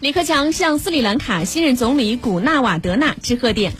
李克强向斯里兰卡新任总理古纳瓦德纳致贺电。